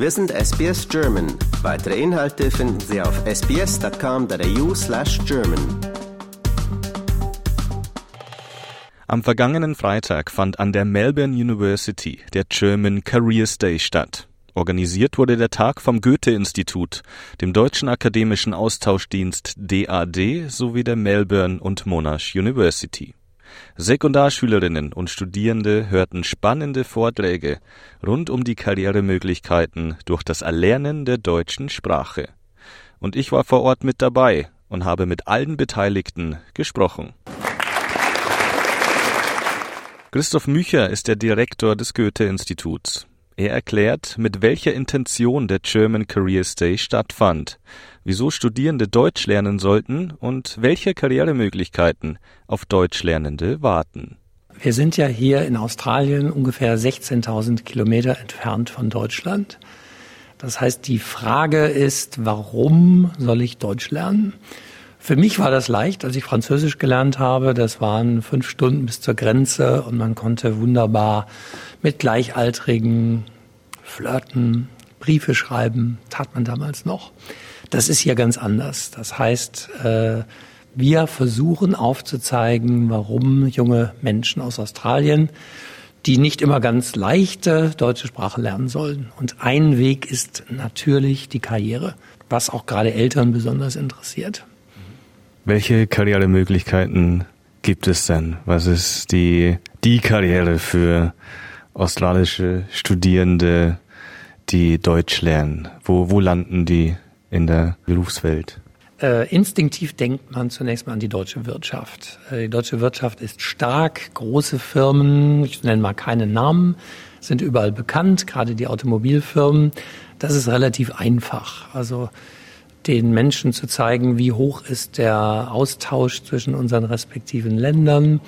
Wir sind SBS German. Weitere Inhalte finden Sie auf sbs.com.au slash German. Am vergangenen Freitag fand an der Melbourne University der German Careers Day statt. Organisiert wurde der Tag vom Goethe-Institut, dem Deutschen Akademischen Austauschdienst DAD sowie der Melbourne und Monash University. Sekundarschülerinnen und Studierende hörten spannende Vorträge rund um die Karrieremöglichkeiten durch das Erlernen der deutschen Sprache. Und ich war vor Ort mit dabei und habe mit allen Beteiligten gesprochen. Christoph Mücher ist der Direktor des Goethe-Instituts. Er erklärt, mit welcher Intention der German Careers Day stattfand, wieso Studierende Deutsch lernen sollten und welche Karrieremöglichkeiten auf Deutschlernende warten. Wir sind ja hier in Australien ungefähr 16.000 Kilometer entfernt von Deutschland. Das heißt, die Frage ist, warum soll ich Deutsch lernen? Für mich war das leicht, als ich Französisch gelernt habe. Das waren fünf Stunden bis zur Grenze und man konnte wunderbar mit Gleichaltrigen flirten, Briefe schreiben, tat man damals noch. Das ist hier ganz anders. Das heißt, äh, wir versuchen aufzuzeigen, warum junge Menschen aus Australien, die nicht immer ganz leichte deutsche Sprache lernen sollen. Und ein Weg ist natürlich die Karriere, was auch gerade Eltern besonders interessiert. Welche Karrieremöglichkeiten gibt es denn? Was ist die, die Karriere für australische Studierende, die Deutsch lernen? Wo, wo landen die in der Berufswelt? Äh, instinktiv denkt man zunächst mal an die deutsche Wirtschaft. Äh, die deutsche Wirtschaft ist stark, große Firmen, ich nenne mal keine Namen, sind überall bekannt, gerade die Automobilfirmen. Das ist relativ einfach. Also den Menschen zu zeigen, wie hoch ist der Austausch zwischen unseren respektiven Ländern,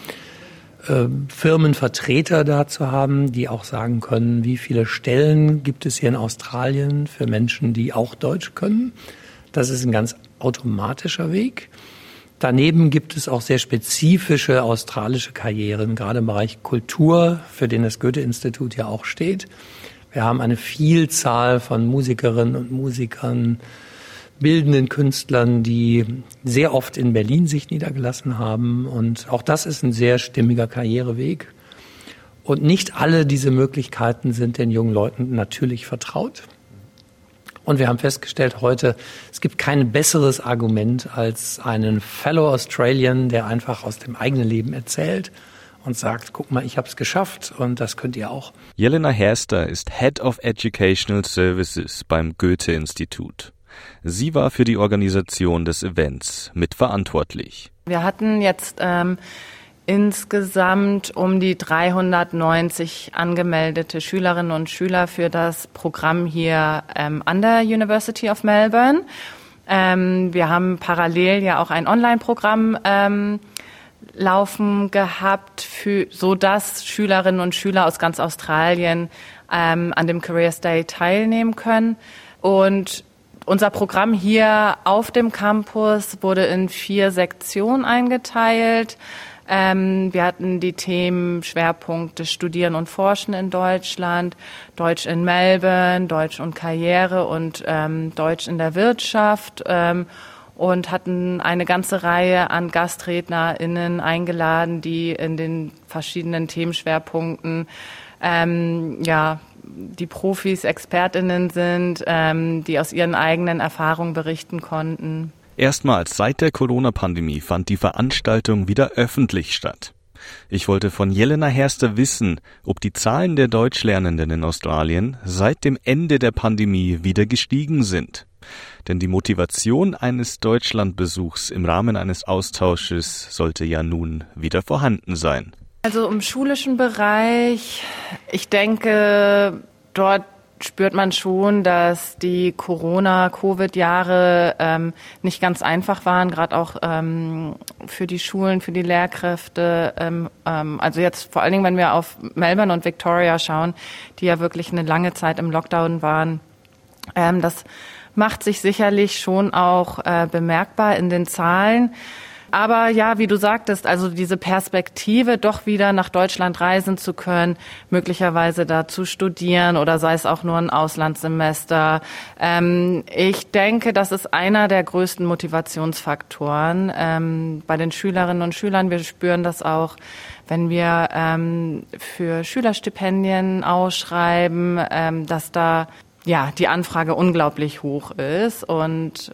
äh, Firmenvertreter da zu haben, die auch sagen können, wie viele Stellen gibt es hier in Australien für Menschen, die auch Deutsch können. Das ist ein ganz automatischer Weg. Daneben gibt es auch sehr spezifische australische Karrieren, gerade im Bereich Kultur, für den das Goethe-Institut ja auch steht. Wir haben eine Vielzahl von Musikerinnen und Musikern, bildenden Künstlern, die sehr oft in Berlin sich niedergelassen haben. Und auch das ist ein sehr stimmiger Karriereweg. Und nicht alle diese Möglichkeiten sind den jungen Leuten natürlich vertraut. Und wir haben festgestellt heute, es gibt kein besseres Argument als einen Fellow Australian, der einfach aus dem eigenen Leben erzählt und sagt, guck mal, ich habe es geschafft und das könnt ihr auch. Jelena Herster ist Head of Educational Services beim Goethe-Institut. Sie war für die Organisation des Events mitverantwortlich. Wir hatten jetzt ähm, insgesamt um die 390 angemeldete Schülerinnen und Schüler für das Programm hier ähm, an der University of Melbourne. Ähm, wir haben parallel ja auch ein Online-Programm ähm, laufen gehabt, für, so dass Schülerinnen und Schüler aus ganz Australien ähm, an dem Careers Day teilnehmen können. Und unser Programm hier auf dem Campus wurde in vier Sektionen eingeteilt. Ähm, wir hatten die Themen Schwerpunkte Studieren und Forschen in Deutschland, Deutsch in Melbourne, Deutsch und Karriere und ähm, Deutsch in der Wirtschaft ähm, und hatten eine ganze Reihe an GastrednerInnen eingeladen, die in den verschiedenen Themenschwerpunkten ähm, ja, die Profis, Expertinnen sind, ähm, die aus ihren eigenen Erfahrungen berichten konnten. Erstmals seit der Corona-Pandemie fand die Veranstaltung wieder öffentlich statt. Ich wollte von Jelena Herster wissen, ob die Zahlen der Deutschlernenden in Australien seit dem Ende der Pandemie wieder gestiegen sind. Denn die Motivation eines Deutschlandbesuchs im Rahmen eines Austausches sollte ja nun wieder vorhanden sein. Also im schulischen Bereich, ich denke, dort spürt man schon, dass die Corona-Covid-Jahre ähm, nicht ganz einfach waren, gerade auch ähm, für die Schulen, für die Lehrkräfte. Ähm, ähm, also jetzt vor allen Dingen, wenn wir auf Melbourne und Victoria schauen, die ja wirklich eine lange Zeit im Lockdown waren. Ähm, das macht sich sicherlich schon auch äh, bemerkbar in den Zahlen. Aber ja, wie du sagtest, also diese Perspektive, doch wieder nach Deutschland reisen zu können, möglicherweise da zu studieren oder sei es auch nur ein Auslandssemester. Ähm, ich denke, das ist einer der größten Motivationsfaktoren ähm, bei den Schülerinnen und Schülern. Wir spüren das auch wenn wir ähm, für Schülerstipendien ausschreiben, ähm, dass da ja die Anfrage unglaublich hoch ist und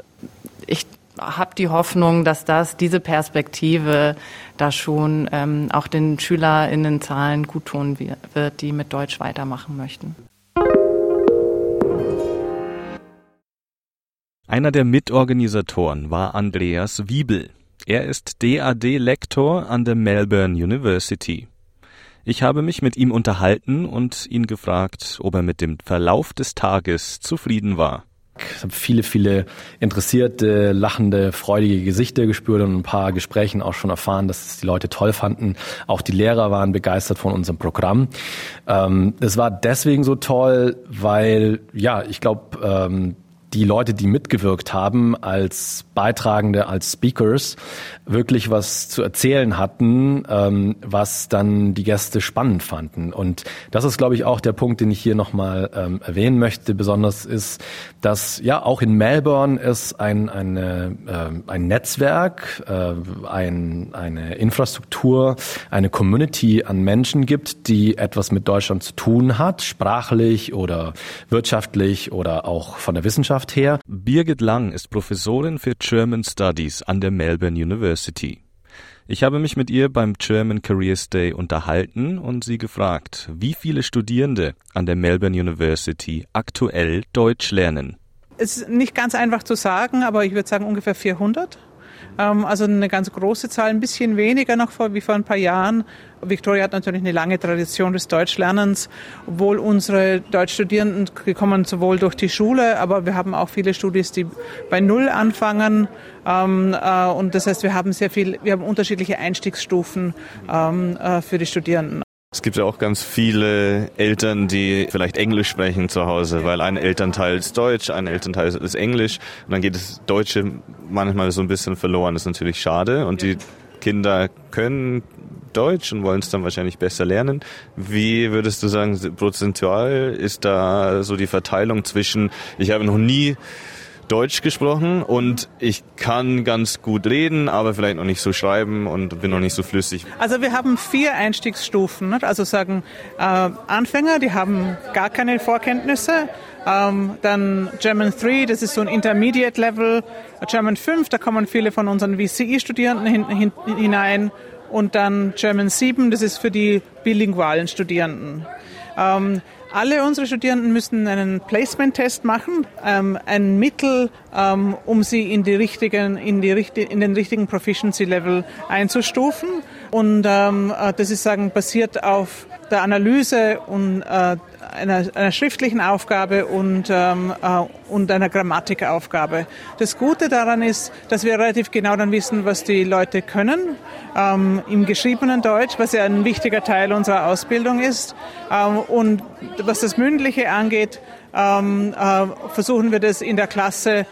ich habe die Hoffnung, dass das diese Perspektive da schon ähm, auch den SchülerInnenzahlen gut tun wird, die mit Deutsch weitermachen möchten. Einer der Mitorganisatoren war Andreas Wiebel. Er ist DAD-Lektor an der Melbourne University. Ich habe mich mit ihm unterhalten und ihn gefragt, ob er mit dem Verlauf des Tages zufrieden war. Ich habe viele, viele interessierte, lachende, freudige Gesichter gespürt und ein paar Gesprächen auch schon erfahren, dass es die Leute toll fanden. Auch die Lehrer waren begeistert von unserem Programm. Ähm, war deswegen so toll, weil, ja, ich glaube, ähm, die Leute, die mitgewirkt haben als Beitragende, als Speakers, wirklich was zu erzählen hatten, ähm, was dann die Gäste spannend fanden. Und das ist, glaube ich, auch der Punkt, den ich hier nochmal ähm, erwähnen möchte. Besonders ist, dass ja auch in Melbourne es ein, eine, äh, ein Netzwerk, äh, ein, eine Infrastruktur, eine Community an Menschen gibt, die etwas mit Deutschland zu tun hat, sprachlich oder wirtschaftlich oder auch von der Wissenschaft her. Birgit Lang ist Professorin für German Studies an der Melbourne University. Ich habe mich mit ihr beim German Careers Day unterhalten und sie gefragt, wie viele Studierende an der Melbourne University aktuell Deutsch lernen. Es ist nicht ganz einfach zu sagen, aber ich würde sagen ungefähr 400. Ähm, also eine ganz große Zahl, ein bisschen weniger noch vor, wie vor ein paar Jahren. Victoria hat natürlich eine lange Tradition des Deutschlernens, obwohl unsere Deutschstudierenden gekommen sowohl durch die Schule, aber wir haben auch viele Studis, die bei Null anfangen. Ähm, äh, und das heißt, wir haben sehr viel, wir haben unterschiedliche Einstiegsstufen ähm, äh, für die Studierenden. Es gibt ja auch ganz viele Eltern, die vielleicht Englisch sprechen zu Hause, weil ein Elternteil ist Deutsch, ein Elternteil ist Englisch und dann geht das Deutsche manchmal so ein bisschen verloren. Das ist natürlich schade und die Kinder können Deutsch und wollen es dann wahrscheinlich besser lernen. Wie würdest du sagen, prozentual ist da so die Verteilung zwischen, ich habe noch nie Deutsch gesprochen und ich kann ganz gut reden, aber vielleicht noch nicht so schreiben und bin noch nicht so flüssig. Also wir haben vier Einstiegsstufen. Also sagen äh, Anfänger, die haben gar keine Vorkenntnisse. Ähm, dann German 3, das ist so ein Intermediate Level. German 5, da kommen viele von unseren VCE-Studierenden hin, hin, hinein. Und dann German 7, das ist für die bilingualen Studierenden. Ähm, alle unsere Studierenden müssen einen Placement-Test machen, ähm, ein Mittel, ähm, um sie in, die richtigen, in, die, in den richtigen Proficiency-Level einzustufen. Und ähm, äh, das ist sagen, basiert auf der Analyse und äh, einer, einer schriftlichen Aufgabe und, ähm, äh, und einer Grammatikaufgabe. Das Gute daran ist, dass wir relativ genau dann wissen, was die Leute können ähm, im geschriebenen Deutsch, was ja ein wichtiger Teil unserer Ausbildung ist. Ähm, und was das Mündliche angeht, ähm, äh, versuchen wir das in der Klasse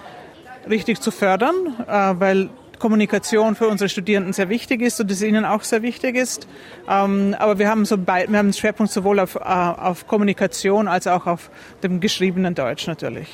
richtig zu fördern, äh, weil Kommunikation für unsere Studierenden sehr wichtig ist und es ihnen auch sehr wichtig ist. Ähm, aber wir haben, so wir haben einen Schwerpunkt sowohl auf, äh, auf Kommunikation als auch auf dem geschriebenen Deutsch natürlich.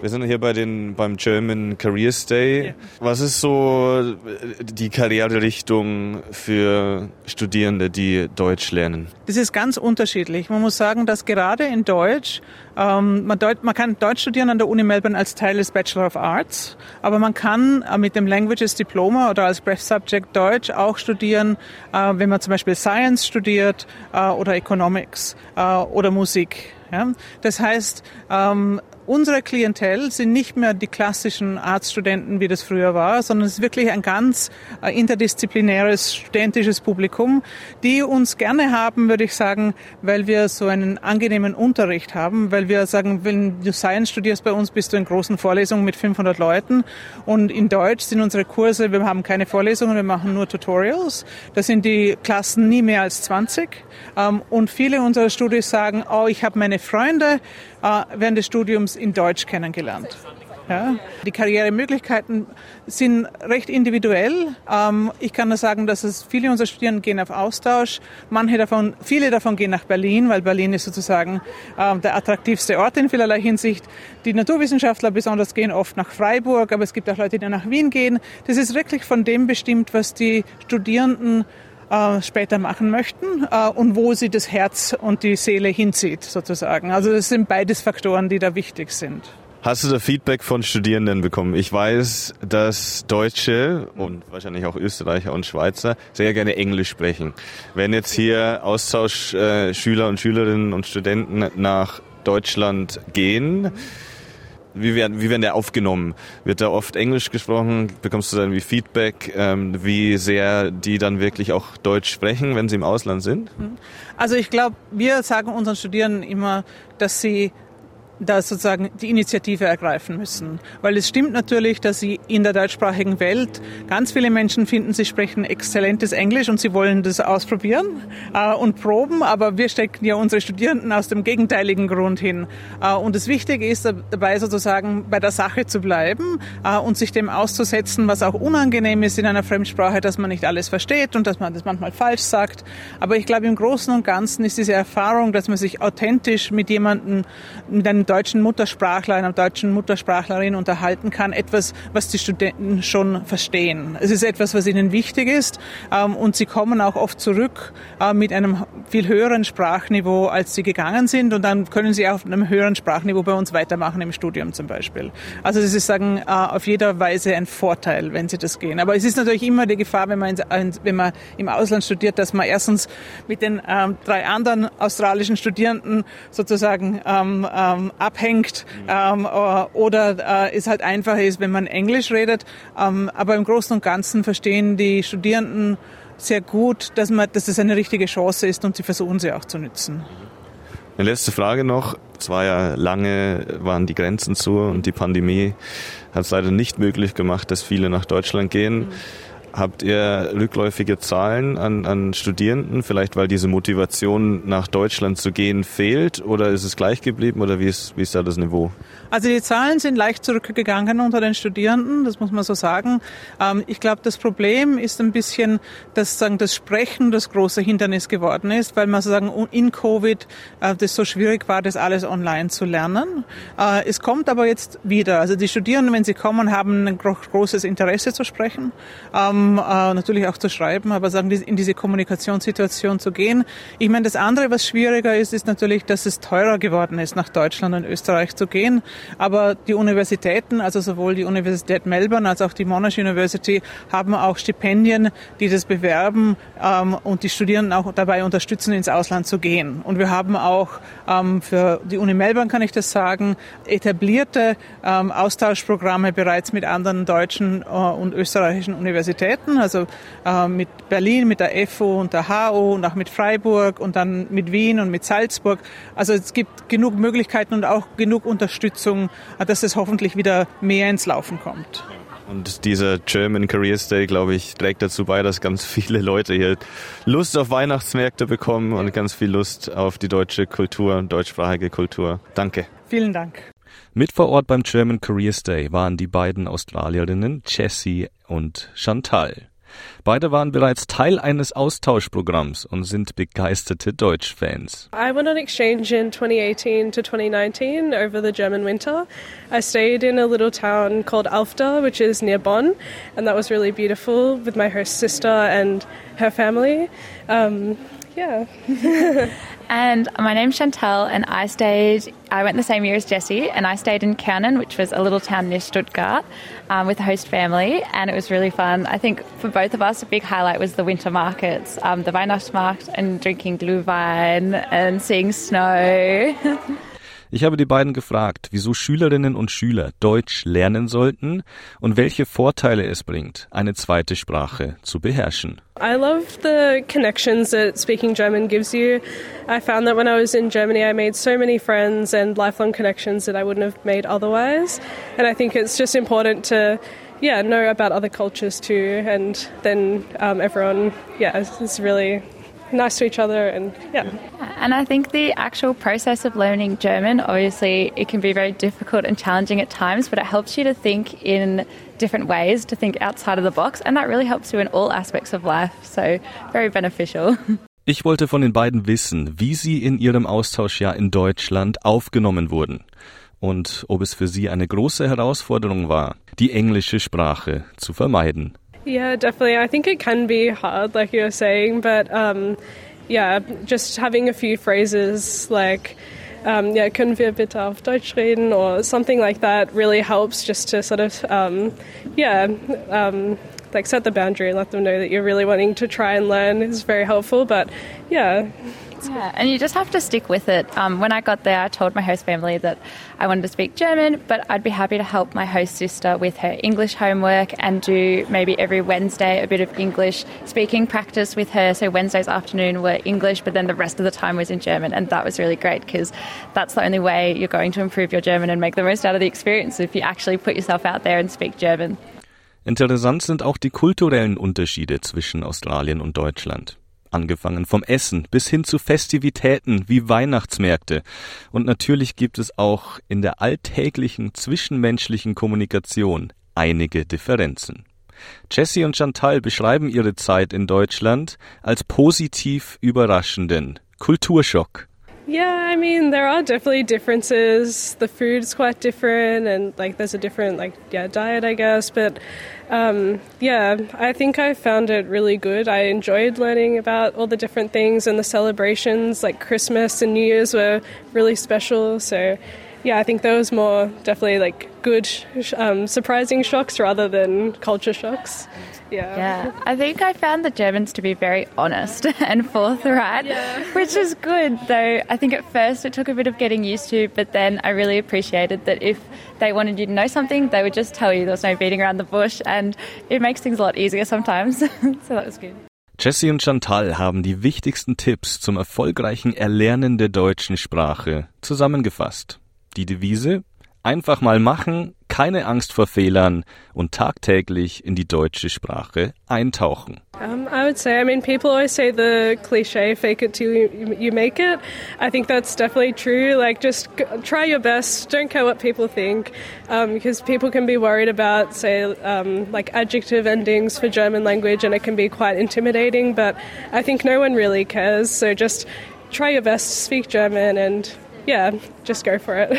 Wir sind hier bei den, beim German Careers Day. Ja. Was ist so die Karriererichtung für Studierende, die Deutsch lernen? Das ist ganz unterschiedlich. Man muss sagen, dass gerade in Deutsch ähm, man, Deut man, kann Deutsch studieren an der Uni Melbourne als Teil des Bachelor of Arts, aber man kann äh, mit dem Languages Diploma oder als Breath Subject Deutsch auch studieren, äh, wenn man zum Beispiel Science studiert äh, oder Economics äh, oder Musik. Ja? Das heißt, ähm, unsere Klientel sind nicht mehr die klassischen Arztstudenten, wie das früher war, sondern es ist wirklich ein ganz äh, interdisziplinäres studentisches Publikum, die uns gerne haben, würde ich sagen, weil wir so einen angenehmen Unterricht haben, weil wir sagen, wenn du Science studierst bei uns, bist du in großen Vorlesungen mit 500 Leuten und in Deutsch sind unsere Kurse, wir haben keine Vorlesungen, wir machen nur Tutorials. Da sind die Klassen nie mehr als 20 ähm, und viele unserer Studis sagen, oh, ich habe meine Freunde während des Studiums in Deutsch kennengelernt. Ja. Die Karrieremöglichkeiten sind recht individuell. Ähm, ich kann nur sagen, dass es viele unserer Studierenden gehen auf Austausch. Manche davon, viele davon gehen nach Berlin, weil Berlin ist sozusagen ähm, der attraktivste Ort in vielerlei Hinsicht. Die Naturwissenschaftler besonders gehen oft nach Freiburg, aber es gibt auch Leute, die nach Wien gehen. Das ist wirklich von dem bestimmt, was die Studierenden äh, später machen möchten äh, und wo sie das Herz und die Seele hinzieht, sozusagen. Also das sind beides Faktoren, die da wichtig sind. Hast du da Feedback von Studierenden bekommen? Ich weiß, dass Deutsche und wahrscheinlich auch Österreicher und Schweizer sehr gerne Englisch sprechen. Wenn jetzt hier Austauschschüler und Schülerinnen und Studenten nach Deutschland gehen, wie werden, wie werden der aufgenommen? Wird da oft Englisch gesprochen? Bekommst du dann wie Feedback, ähm, wie sehr die dann wirklich auch Deutsch sprechen, wenn sie im Ausland sind? Also ich glaube, wir sagen unseren Studierenden immer, dass sie da sozusagen die Initiative ergreifen müssen. Weil es stimmt natürlich, dass sie in der deutschsprachigen Welt ganz viele Menschen finden, sie sprechen exzellentes Englisch und sie wollen das ausprobieren äh, und proben, aber wir stecken ja unsere Studierenden aus dem gegenteiligen Grund hin. Äh, und das Wichtige ist dabei sozusagen bei der Sache zu bleiben äh, und sich dem auszusetzen, was auch unangenehm ist in einer Fremdsprache, dass man nicht alles versteht und dass man das manchmal falsch sagt. Aber ich glaube, im Großen und Ganzen ist diese Erfahrung, dass man sich authentisch mit jemandem, mit einem deutschen Muttersprachler, einer deutschen Muttersprachlerin unterhalten kann, etwas, was die Studenten schon verstehen. Es ist etwas, was ihnen wichtig ist ähm, und sie kommen auch oft zurück äh, mit einem viel höheren Sprachniveau, als sie gegangen sind und dann können sie auf einem höheren Sprachniveau bei uns weitermachen im Studium zum Beispiel. Also das ist sagen äh, auf jeder Weise ein Vorteil, wenn sie das gehen. Aber es ist natürlich immer die Gefahr, wenn man, in, wenn man im Ausland studiert, dass man erstens mit den ähm, drei anderen australischen Studierenden sozusagen ähm, ähm, abhängt ähm, äh, oder äh, es halt einfacher ist, wenn man Englisch redet. Ähm, aber im Großen und Ganzen verstehen die Studierenden sehr gut, dass, man, dass das eine richtige Chance ist und sie versuchen sie auch zu nützen. Eine letzte Frage noch. Es war ja lange, waren die Grenzen zu und die Pandemie hat es leider nicht möglich gemacht, dass viele nach Deutschland gehen. Mhm. Habt ihr rückläufige Zahlen an, an Studierenden, vielleicht weil diese Motivation nach Deutschland zu gehen fehlt? Oder ist es gleich geblieben? Oder wie ist, wie ist da das Niveau? Also die Zahlen sind leicht zurückgegangen unter den Studierenden, das muss man so sagen. Ähm, ich glaube, das Problem ist ein bisschen, dass sagen, das Sprechen das große Hindernis geworden ist, weil man sozusagen in Covid äh, das so schwierig war, das alles online zu lernen. Äh, es kommt aber jetzt wieder. Also die Studierenden, wenn sie kommen, haben ein großes Interesse zu sprechen, ähm, äh, natürlich auch zu schreiben, aber sagen, in diese Kommunikationssituation zu gehen. Ich meine, das andere, was schwieriger ist, ist natürlich, dass es teurer geworden ist, nach Deutschland und Österreich zu gehen. Aber die Universitäten, also sowohl die Universität Melbourne als auch die Monash University, haben auch Stipendien, die das bewerben ähm, und die Studierenden auch dabei unterstützen, ins Ausland zu gehen. Und wir haben auch ähm, für die Uni Melbourne, kann ich das sagen, etablierte ähm, Austauschprogramme bereits mit anderen deutschen äh, und österreichischen Universitäten, also äh, mit Berlin, mit der FU und der HU und auch mit Freiburg und dann mit Wien und mit Salzburg. Also es gibt genug Möglichkeiten und auch genug Unterstützung Unterstützung, dass es hoffentlich wieder mehr ins Laufen kommt. Und dieser German Careers Day, glaube ich, trägt dazu bei, dass ganz viele Leute hier Lust auf Weihnachtsmärkte bekommen und ganz viel Lust auf die deutsche Kultur, deutschsprachige Kultur. Danke. Vielen Dank. Mit vor Ort beim German Careers Day waren die beiden Australierinnen Jessie und Chantal. Beide waren bereits Teil eines Austauschprogramms und sind begeisterte Deutschfans. I went on exchange in 2018 to 2019 over the German winter. I stayed in a little town called Alfter, which is near Bonn, and that was really beautiful with my host sister and her family. Um, yeah. And my name's Chantal, and I stayed, I went the same year as Jesse, and I stayed in Kernen, which was a little town near Stuttgart, um, with a host family, and it was really fun. I think for both of us, a big highlight was the winter markets, um, the Weihnachtsmarkt, and drinking Glühwein and seeing snow. Ich habe die beiden gefragt, wieso Schülerinnen und Schüler Deutsch lernen sollten und welche Vorteile es bringt, eine zweite Sprache zu beherrschen. I love the connections that speaking German gives you. I found that when I was in Germany, I made so many friends and lifelong connections that I wouldn't have made otherwise. And I think it's just important to yeah, know about other cultures too, and then um, everyone, yeah, it's really nice to each other, and yeah. And I think the actual process of learning German, obviously, it can be very difficult and challenging at times, but it helps you to think in different ways, to think outside of the box, and that really helps you in all aspects of life. So, very beneficial. Ich wollte von den beiden wissen, wie sie in ihrem Austauschjahr in Deutschland aufgenommen wurden und ob es für sie eine große Herausforderung war, die englische Sprache zu vermeiden. Yeah, definitely. I think it can be hard, like you were saying, but um, yeah, just having a few phrases like, um, yeah, können wir bitte auf Deutsch reden or something like that really helps just to sort of, um, yeah, um, like set the boundary and let them know that you're really wanting to try and learn is very helpful. But yeah, yeah, and you just have to stick with it. Um, when I got there, I told my host family that I wanted to speak German, but I'd be happy to help my host sister with her English homework and do maybe every Wednesday a bit of English speaking practice with her. So Wednesdays afternoon were English, but then the rest of the time was in German, and that was really great because that's the only way you're going to improve your German and make the most out of the experience if you actually put yourself out there and speak German. Interessant sind auch die kulturellen Unterschiede zwischen Australien und Deutschland. Angefangen vom Essen bis hin zu Festivitäten wie Weihnachtsmärkte. Und natürlich gibt es auch in der alltäglichen zwischenmenschlichen Kommunikation einige Differenzen. Jessie und Chantal beschreiben ihre Zeit in Deutschland als positiv überraschenden Kulturschock. Yeah, I mean, there are definitely differences. The food's quite different, and like there's a different like yeah diet, I guess. But um, yeah, I think I found it really good. I enjoyed learning about all the different things and the celebrations. Like Christmas and New Year's were really special. So yeah, I think those more definitely like good, um, surprising shocks rather than culture shocks. Yeah. Yeah. I think I found the Germans to be very honest and forthright, yeah. which is good, though I think at first it took a bit of getting used to, but then I really appreciated that if they wanted you to know something, they would just tell you there was no beating around the bush, and it makes things a lot easier sometimes. so that was good. Jessie und Chantal haben die wichtigsten Tipps zum erfolgreichen Erlernen der deutschen Sprache zusammengefasst. Die Devise Einfach mal machen, keine Angst vor Fehlern und tagtäglich in die deutsche Sprache eintauchen. Um, I would say, I mean, people always say the cliche, fake it till you, you make it. I think that's definitely true. Like, just try your best. Don't care what people think. Um, because people can be worried about, say, um, like adjective endings for German language, and it can be quite intimidating. But I think no one really cares. So just try your best speak German and, yeah, just go for it.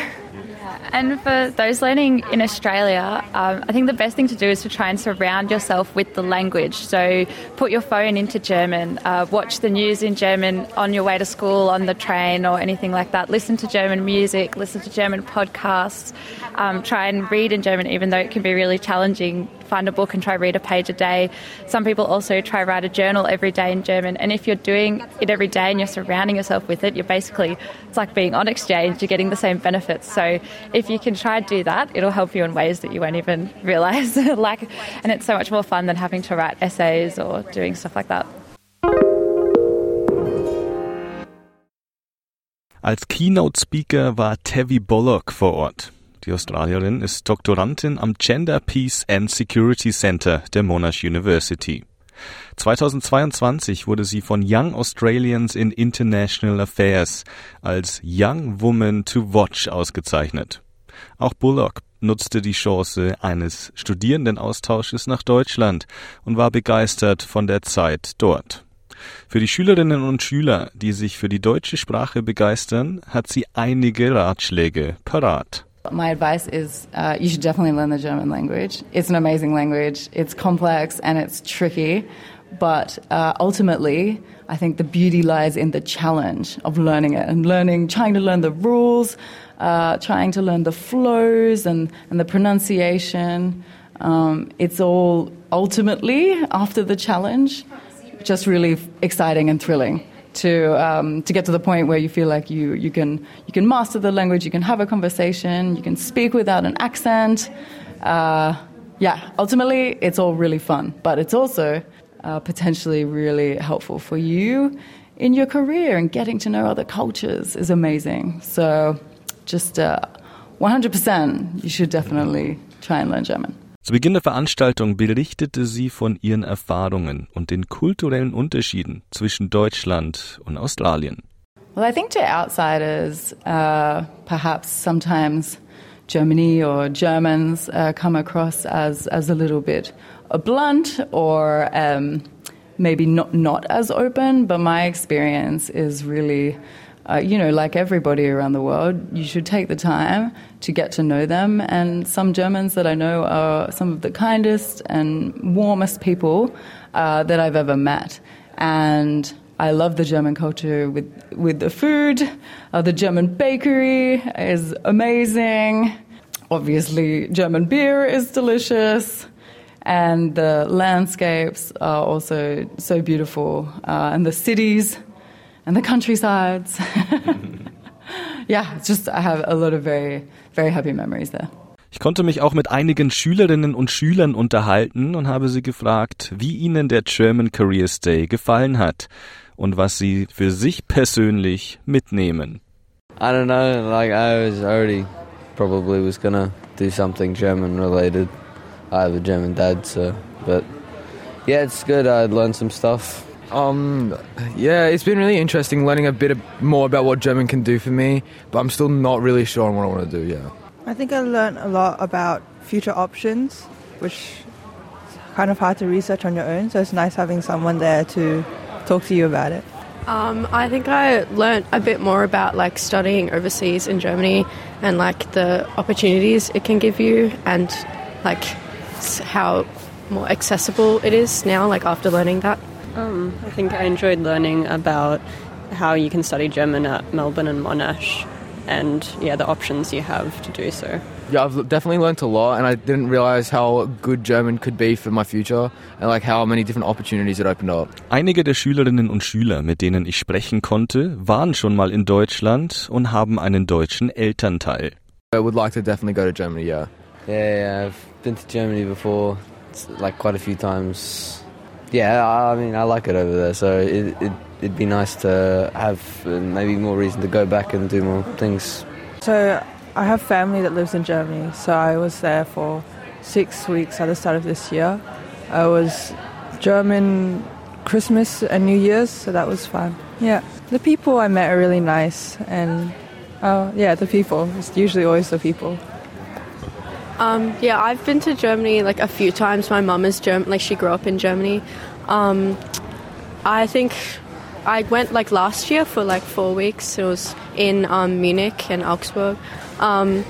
And for those learning in Australia, um, I think the best thing to do is to try and surround yourself with the language. So put your phone into German, uh, watch the news in German on your way to school, on the train, or anything like that. Listen to German music, listen to German podcasts, um, try and read in German, even though it can be really challenging find a book and try read a page a day. Some people also try write a journal every day in German. And if you're doing it every day and you're surrounding yourself with it, you're basically it's like being on exchange. You're getting the same benefits. So if you can try do that, it'll help you in ways that you won't even realize. like, and it's so much more fun than having to write essays or doing stuff like that. Als Keynote-Speaker war Tevi Bullock vor Ort. Die Australierin ist Doktorandin am Gender Peace and Security Center der Monash University. 2022 wurde sie von Young Australians in International Affairs als Young Woman to Watch ausgezeichnet. Auch Bullock nutzte die Chance eines Studierendenaustausches nach Deutschland und war begeistert von der Zeit dort. Für die Schülerinnen und Schüler, die sich für die deutsche Sprache begeistern, hat sie einige Ratschläge parat. My advice is uh, you should definitely learn the German language. It's an amazing language. It's complex and it's tricky, but uh, ultimately, I think the beauty lies in the challenge of learning it and learning, trying to learn the rules, uh, trying to learn the flows and, and the pronunciation. Um, it's all ultimately, after the challenge, just really exciting and thrilling to um, to get to the point where you feel like you you can you can master the language, you can have a conversation, you can speak without an accent. Uh, yeah, ultimately, it's all really fun, but it's also uh, potentially really helpful for you in your career and getting to know other cultures is amazing. So, just uh, 100%, you should definitely try and learn German. Zu Beginn der Veranstaltung berichtete sie von ihren Erfahrungen und den kulturellen Unterschieden zwischen Deutschland und Australien. Well, I think to outsiders, uh, perhaps sometimes Germany or Germans uh, come across as, as a little bit blunt or um, maybe not, not as open, but my experience is really. Uh, you know, like everybody around the world, you should take the time to get to know them. And some Germans that I know are some of the kindest and warmest people uh, that I've ever met. And I love the German culture with with the food. Uh, the German bakery is amazing. Obviously, German beer is delicious, and the landscapes are also so beautiful, uh, and the cities and the countrysides. yeah, it's just I have a lot of very very happy memories there. Ich konnte mich auch mit einigen Schülerinnen und Schülern unterhalten und habe sie gefragt, wie ihnen der German Careers Day gefallen hat und was sie für sich persönlich mitnehmen. I don't know, like I was already probably was gonna do something German related. I have a German dad, so but yeah, it's good. I learned some stuff. Um, yeah, it's been really interesting learning a bit more about what German can do for me, but I'm still not really sure on what I want to do. Yeah. I think I learned a lot about future options, which is kind of hard to research on your own. So it's nice having someone there to talk to you about it. Um, I think I learned a bit more about like studying overseas in Germany and like the opportunities it can give you and like how more accessible it is now like after learning that. Um, I think I enjoyed learning about how you can study German at Melbourne and Monash and yeah the options you have to do so. Yeah, I've definitely learned a lot, and I didn't realize how good German could be for my future, and like how many different opportunities it opened up. Einige der Schülerinnen und Schüler, mit denen ich sprechen konnte, waren schon mal in Deutschland und haben einen deutschen Elternteil. I would like to definitely go to Germany. Yeah. Yeah, yeah I've been to Germany before, like quite a few times. Yeah, I mean I like it over there, so it, it it'd be nice to have maybe more reason to go back and do more things. So I have family that lives in Germany, so I was there for six weeks at the start of this year. I was German Christmas and New Year's, so that was fun. Yeah, the people I met are really nice, and uh, yeah, the people. It's usually always the people. Um, yeah, I've been to Germany like a few times. My mum is German, like she grew up in Germany. Um, I think I went like last year for like four weeks. It was in um, Munich and Augsburg. Um,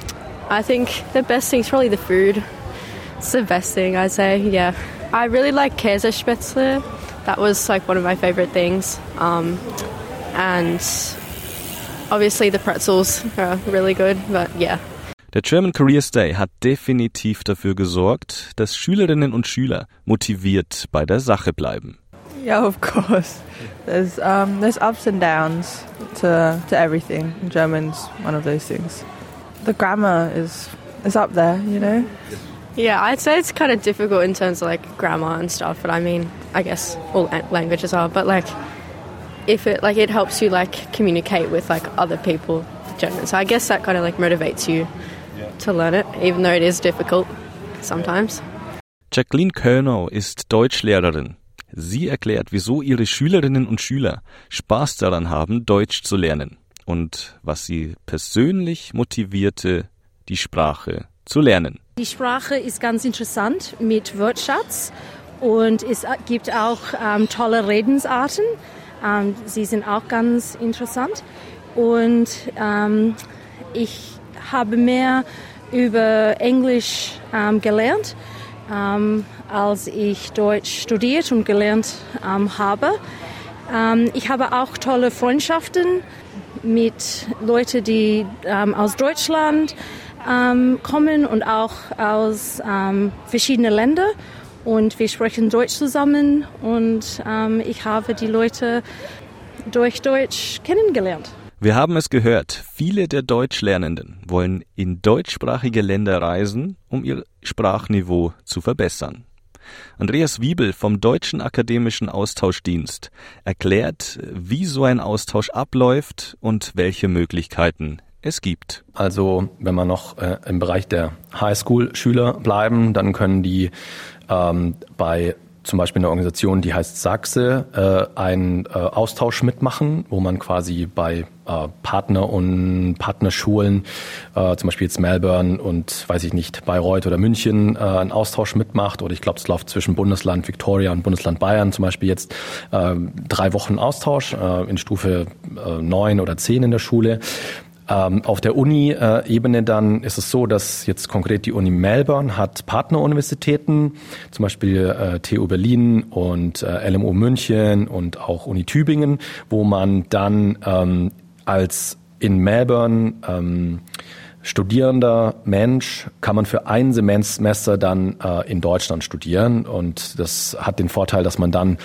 I think the best thing is probably the food. It's the best thing, I'd say, yeah. I really like Käsespätzle. That was like one of my favorite things. Um, and obviously the pretzels are really good, but yeah. Der German Careers Day hat definitiv dafür gesorgt, dass Schülerinnen und Schüler motiviert bei der Sache bleiben. Yeah, of course. There's um, there's ups and downs to to everything. German's one of those things. The grammar is is up there, you know. Yeah, I'd say it's kind of difficult in terms of like grammar and stuff. But I mean, I guess all languages are. But like, if it like it helps you like communicate with like other people, German. So I guess that kind of like motivates you to learn it, even though it is difficult sometimes. Jacqueline Körnow ist Deutschlehrerin. Sie erklärt, wieso ihre Schülerinnen und Schüler Spaß daran haben, Deutsch zu lernen und was sie persönlich motivierte, die Sprache zu lernen. Die Sprache ist ganz interessant mit Wortschatz und es gibt auch ähm, tolle Redensarten. Ähm, sie sind auch ganz interessant und ähm, ich habe mehr über Englisch ähm, gelernt ähm, als ich Deutsch studiert und gelernt ähm, habe. Ähm, ich habe auch tolle Freundschaften mit Leuten, die ähm, aus Deutschland ähm, kommen und auch aus verschiedenen Ländern. Und wir sprechen Deutsch zusammen und ich habe die Leute durch Deutsch kennengelernt. Wir haben es gehört, viele der Deutschlernenden wollen in deutschsprachige Länder reisen, um ihr Sprachniveau zu verbessern. Andreas Wiebel vom Deutschen Akademischen Austauschdienst erklärt, wie so ein Austausch abläuft und welche Möglichkeiten es gibt. Also wenn wir noch äh, im Bereich der Highschool-Schüler bleiben, dann können die ähm, bei zum Beispiel eine Organisation, die heißt Sachse, äh, einen äh, Austausch mitmachen, wo man quasi bei äh, Partner und Partnerschulen, äh, zum Beispiel jetzt Melbourne und weiß ich nicht, Bayreuth oder München, äh, einen Austausch mitmacht. Oder ich glaube, es läuft zwischen Bundesland Victoria und Bundesland Bayern zum Beispiel jetzt äh, drei Wochen Austausch äh, in Stufe äh, neun oder zehn in der Schule. Ähm, auf der Uni-Ebene dann ist es so, dass jetzt konkret die Uni Melbourne hat Partneruniversitäten, zum Beispiel äh, TU Berlin und äh, LMU München und auch Uni Tübingen, wo man dann ähm, als in Melbourne ähm, studierender Mensch kann man für ein Semester dann äh, in Deutschland studieren und das hat den Vorteil, dass man dann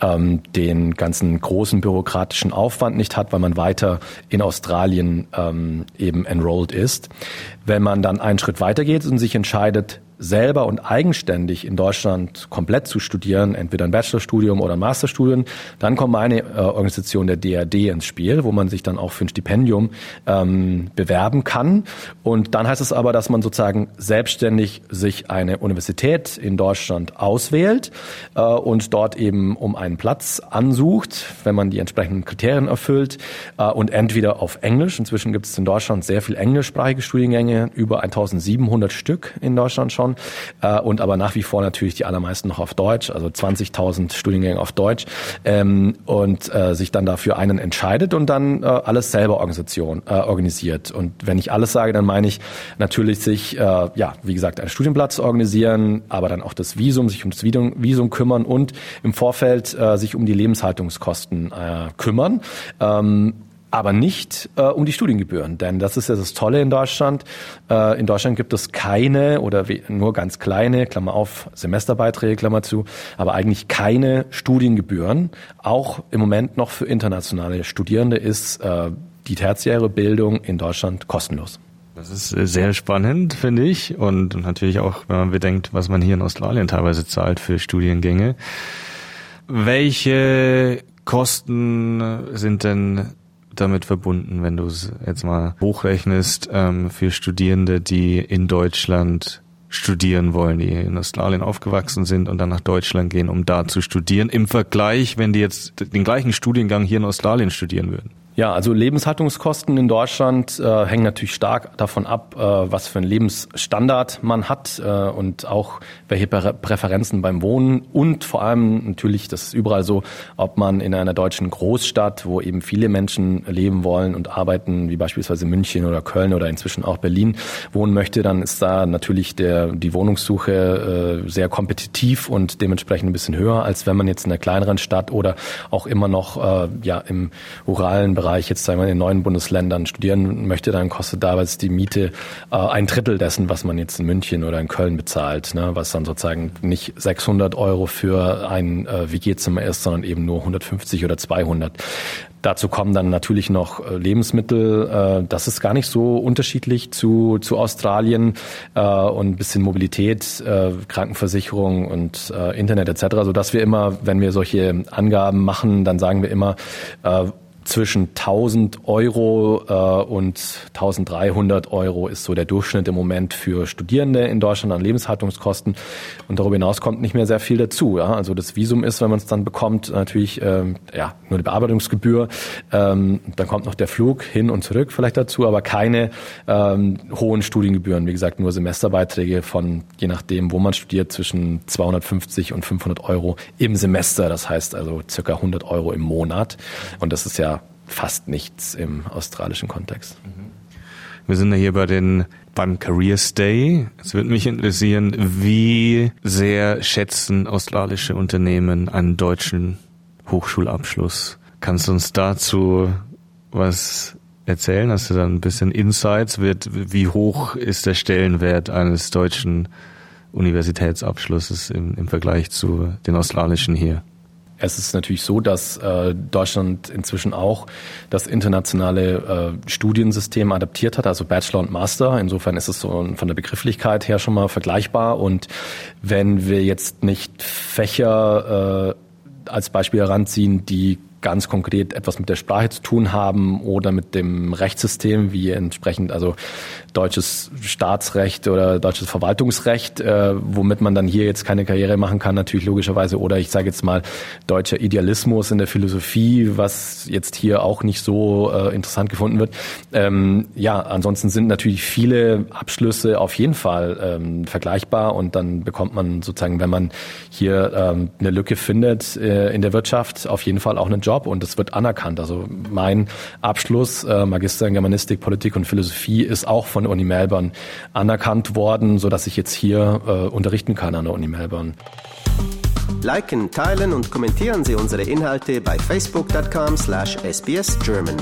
ähm, den ganzen großen bürokratischen Aufwand nicht hat, weil man weiter in Australien ähm, eben enrolled ist. Wenn man dann einen Schritt weitergeht und sich entscheidet, selber und eigenständig in Deutschland komplett zu studieren, entweder ein Bachelorstudium oder ein Masterstudium, dann kommt eine äh, Organisation der DRD ins Spiel, wo man sich dann auch für ein Stipendium ähm, bewerben kann. Und dann heißt es aber, dass man sozusagen selbstständig sich eine Universität in Deutschland auswählt äh, und dort eben um einen Platz ansucht, wenn man die entsprechenden Kriterien erfüllt äh, und entweder auf Englisch, inzwischen gibt es in Deutschland sehr viel englischsprachige Studiengänge, über 1700 Stück in Deutschland schon, äh, und aber nach wie vor natürlich die allermeisten noch auf Deutsch, also 20.000 Studiengänge auf Deutsch ähm, und äh, sich dann dafür einen entscheidet und dann äh, alles selber Organisation äh, organisiert. Und wenn ich alles sage, dann meine ich natürlich sich, äh, ja, wie gesagt, einen Studienplatz organisieren, aber dann auch das Visum, sich um das Visum, Visum kümmern und im Vorfeld äh, sich um die Lebenshaltungskosten äh, kümmern. Ähm, aber nicht äh, um die Studiengebühren. Denn das ist ja das Tolle in Deutschland. Äh, in Deutschland gibt es keine oder nur ganz kleine, Klammer auf, Semesterbeiträge, Klammer zu, aber eigentlich keine Studiengebühren. Auch im Moment noch für internationale Studierende ist äh, die tertiäre Bildung in Deutschland kostenlos. Das ist äh, sehr spannend, finde ich. Und natürlich auch, wenn man bedenkt, was man hier in Australien teilweise zahlt für Studiengänge. Welche Kosten sind denn damit verbunden, wenn du es jetzt mal hochrechnest ähm, für Studierende, die in Deutschland studieren wollen, die in Australien aufgewachsen sind und dann nach Deutschland gehen, um da zu studieren, im Vergleich, wenn die jetzt den gleichen Studiengang hier in Australien studieren würden? Ja, also Lebenshaltungskosten in Deutschland äh, hängen natürlich stark davon ab, äh, was für einen Lebensstandard man hat äh, und auch welche Präferenzen beim Wohnen und vor allem natürlich, das ist überall so, ob man in einer deutschen Großstadt, wo eben viele Menschen leben wollen und arbeiten, wie beispielsweise München oder Köln oder inzwischen auch Berlin wohnen möchte, dann ist da natürlich der, die Wohnungssuche äh, sehr kompetitiv und dementsprechend ein bisschen höher, als wenn man jetzt in einer kleineren Stadt oder auch immer noch äh, ja im ruralen Bereich Bereich jetzt sagen wir in den neuen Bundesländern studieren möchte, dann kostet damals die Miete äh, ein Drittel dessen, was man jetzt in München oder in Köln bezahlt, ne? was dann sozusagen nicht 600 Euro für ein äh, WG-Zimmer ist, sondern eben nur 150 oder 200. Dazu kommen dann natürlich noch äh, Lebensmittel. Äh, das ist gar nicht so unterschiedlich zu, zu Australien äh, und ein bisschen Mobilität, Krankenversicherung und Internet etc., so dass wir immer, wenn wir solche Angaben machen, dann sagen wir immer, zwischen 1000 Euro äh, und 1300 Euro ist so der Durchschnitt im Moment für Studierende in Deutschland an Lebenshaltungskosten. Und darüber hinaus kommt nicht mehr sehr viel dazu. Ja? Also das Visum ist, wenn man es dann bekommt, natürlich ähm, ja, nur eine Bearbeitungsgebühr. Ähm, dann kommt noch der Flug hin und zurück vielleicht dazu, aber keine ähm, hohen Studiengebühren. Wie gesagt, nur Semesterbeiträge von, je nachdem, wo man studiert, zwischen 250 und 500 Euro im Semester. Das heißt also circa 100 Euro im Monat. Und das ist ja fast nichts im australischen Kontext. Wir sind ja hier bei den beim Career Stay. Es würde mich interessieren, wie sehr schätzen australische Unternehmen einen deutschen Hochschulabschluss? Kannst du uns dazu was erzählen? Hast du da ein bisschen Insights? Wird, wie hoch ist der Stellenwert eines deutschen Universitätsabschlusses im, im Vergleich zu den australischen hier? Es ist natürlich so, dass äh, Deutschland inzwischen auch das internationale äh, Studiensystem adaptiert hat, also Bachelor und Master. Insofern ist es so von der Begrifflichkeit her schon mal vergleichbar. Und wenn wir jetzt nicht Fächer äh, als Beispiel heranziehen, die ganz konkret etwas mit der Sprache zu tun haben oder mit dem Rechtssystem, wie entsprechend also deutsches Staatsrecht oder deutsches Verwaltungsrecht, äh, womit man dann hier jetzt keine Karriere machen kann, natürlich logischerweise. Oder ich sage jetzt mal deutscher Idealismus in der Philosophie, was jetzt hier auch nicht so äh, interessant gefunden wird. Ähm, ja, ansonsten sind natürlich viele Abschlüsse auf jeden Fall ähm, vergleichbar und dann bekommt man sozusagen, wenn man hier ähm, eine Lücke findet äh, in der Wirtschaft, auf jeden Fall auch einen Job und es wird anerkannt. Also mein Abschluss, äh, Magister in Germanistik, Politik und Philosophie, ist auch von der Uni Melbourne anerkannt worden, so dass ich jetzt hier äh, unterrichten kann an der Uni Melbourne. Liken, teilen und kommentieren Sie unsere Inhalte bei facebook.com/sbsgerman.